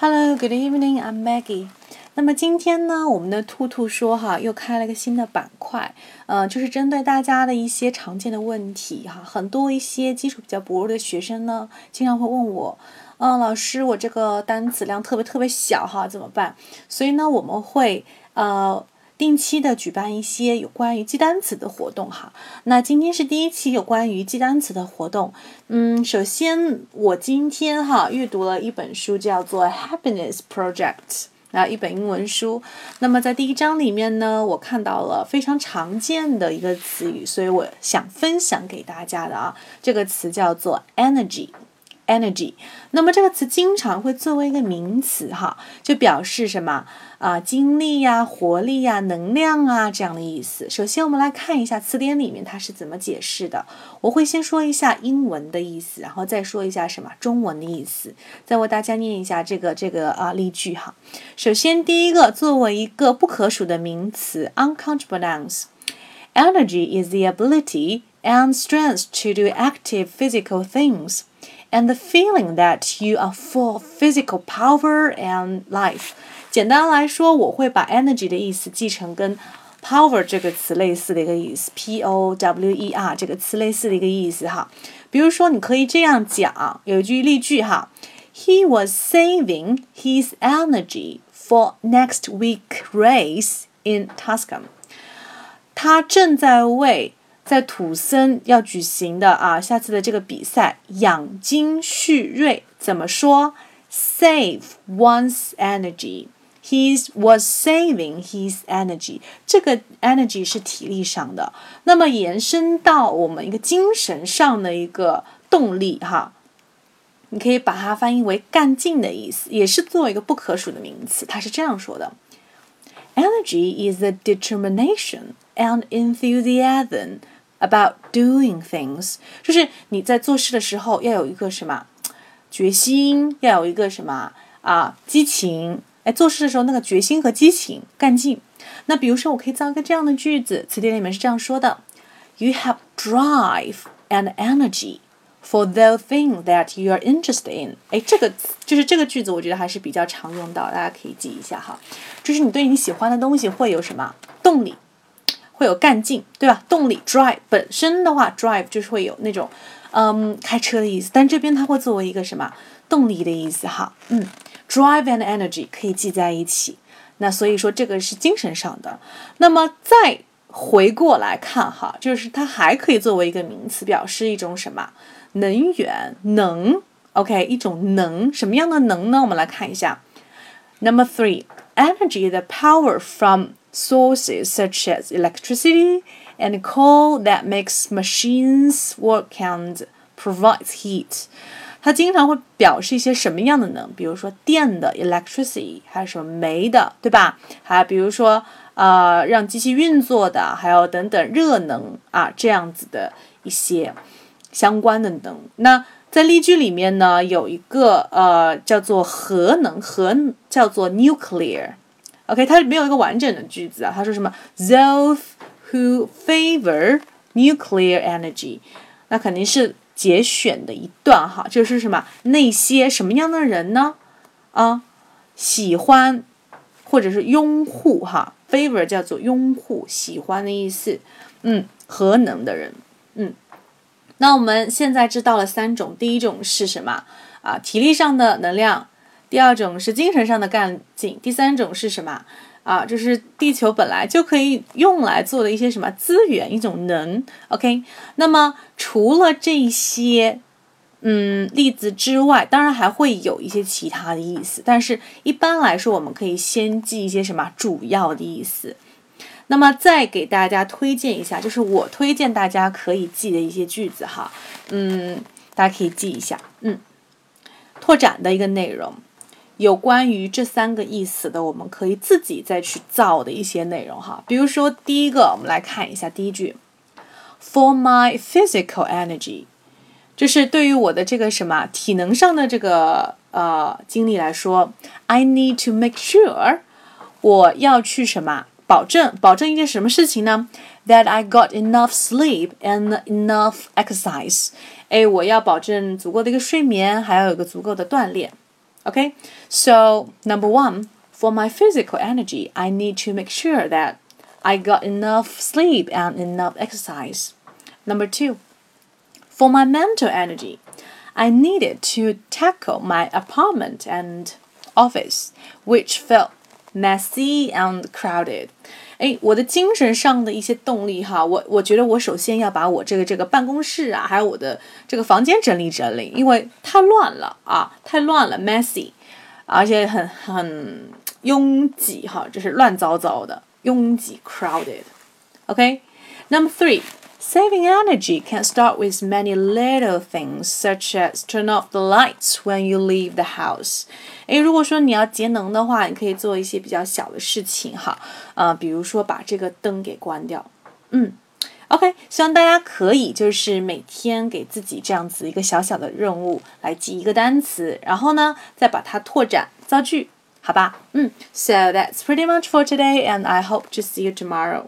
Hello, good evening. I'm Maggie. 那么今天呢，我们的兔兔说哈，又开了个新的板块，呃，就是针对大家的一些常见的问题哈。很多一些基础比较薄弱的学生呢，经常会问我，嗯，老师，我这个单词量特别特别小哈，怎么办？所以呢，我们会呃。定期的举办一些有关于记单词的活动哈，那今天是第一期有关于记单词的活动。嗯，首先我今天哈阅读了一本书，叫做《Happiness Project》啊，一本英文书。那么在第一章里面呢，我看到了非常常见的一个词语，所以我想分享给大家的啊，这个词叫做 energy。energy，那么这个词经常会作为一个名词哈，就表示什么啊，精力呀、活力呀、能量啊这样的意思。首先我们来看一下词典里面它是怎么解释的。我会先说一下英文的意思，然后再说一下什么中文的意思，再为大家念一下这个这个啊例句哈。首先第一个，作为一个不可数的名词，uncountable nouns，energy is the ability and strength to do active physical things。and the feeling that you are full of physical power and life。简单来说，我会把 energy 的意思记成跟 power 这个词类似的一个意思，p o w e r 这个词类似的一个意思哈。比如说，你可以这样讲，有一句例句哈，He was saving his energy for next week race in Tuscany。他正在为 在土森要举行的啊，下次的这个比赛养精蓄锐，怎么说？Save one's energy. He was saving his energy. 这个 energy 是体力上的，那么延伸到我们一个精神上的一个动力哈，你可以把它翻译为干劲的意思，也是作为一个不可数的名词。它是这样说的：Energy is the determination and enthusiasm. About doing things，就是你在做事的时候要有一个什么决心，要有一个什么啊激情。哎，做事的时候那个决心和激情、干劲。那比如说，我可以造一个这样的句子，词典里面是这样说的：You have drive and energy for the thing that you are interested in。哎，这个就是这个句子，我觉得还是比较常用到，大家可以记一下哈。就是你对你喜欢的东西会有什么动力？会有干劲，对吧？动力 drive 本身的话，drive 就是会有那种，嗯，开车的意思。但这边它会作为一个什么动力的意思哈？嗯，drive and energy 可以记在一起。那所以说这个是精神上的。那么再回过来看哈，就是它还可以作为一个名词，表示一种什么能源能？OK，一种能，什么样的能呢？我们来看一下。Number three，energy the power from sources such as electricity and coal that makes machines work and provides heat。它经常会表示一些什么样的能？比如说电的 electricity，还有什么煤的，对吧？还比如说呃让机器运作的，还有等等热能啊这样子的一些相关的能。那在例句里面呢，有一个呃叫做核能，核叫做 nuclear。OK，它没有一个完整的句子啊。他说什么？Those who favor nuclear energy，那肯定是节选的一段哈。就是什么？那些什么样的人呢？啊，喜欢或者是拥护哈。Favor 叫做拥护、喜欢的意思。嗯，核能的人。嗯，那我们现在知道了三种。第一种是什么？啊，体力上的能量。第二种是精神上的干劲，第三种是什么啊？就是地球本来就可以用来做的一些什么资源，一种能。OK，那么除了这些嗯例子之外，当然还会有一些其他的意思，但是一般来说，我们可以先记一些什么主要的意思。那么再给大家推荐一下，就是我推荐大家可以记的一些句子哈，嗯，大家可以记一下，嗯，拓展的一个内容。有关于这三个意思的，我们可以自己再去造的一些内容哈。比如说第一个，我们来看一下第一句，For my physical energy，就是对于我的这个什么体能上的这个呃精力来说，I need to make sure，我要去什么保证保证一件什么事情呢？That I got enough sleep and enough exercise。哎，我要保证足够的一个睡眠，还要有个足够的锻炼。Okay, so number one, for my physical energy, I need to make sure that I got enough sleep and enough exercise. Number two, for my mental energy, I needed to tackle my apartment and office, which felt messy and crowded. 哎，我的精神上的一些动力哈，我我觉得我首先要把我这个这个办公室啊，还有我的这个房间整理整理，因为太乱了啊，太乱了，messy，而且很很拥挤哈，就是乱糟糟的，拥挤，crowded。OK，Number three。Saving energy can start with many little things, such as turn off the lights when you leave the house. 诶，如果说你要节能的话，你可以做一些比较小的事情哈，呃，比如说把这个灯给关掉。嗯，OK，希望大家可以就是每天给自己这样子一个小小的任务，来记一个单词，然后呢，再把它拓展造句，好吧？嗯，So that's pretty much for today, and I hope to see you tomorrow.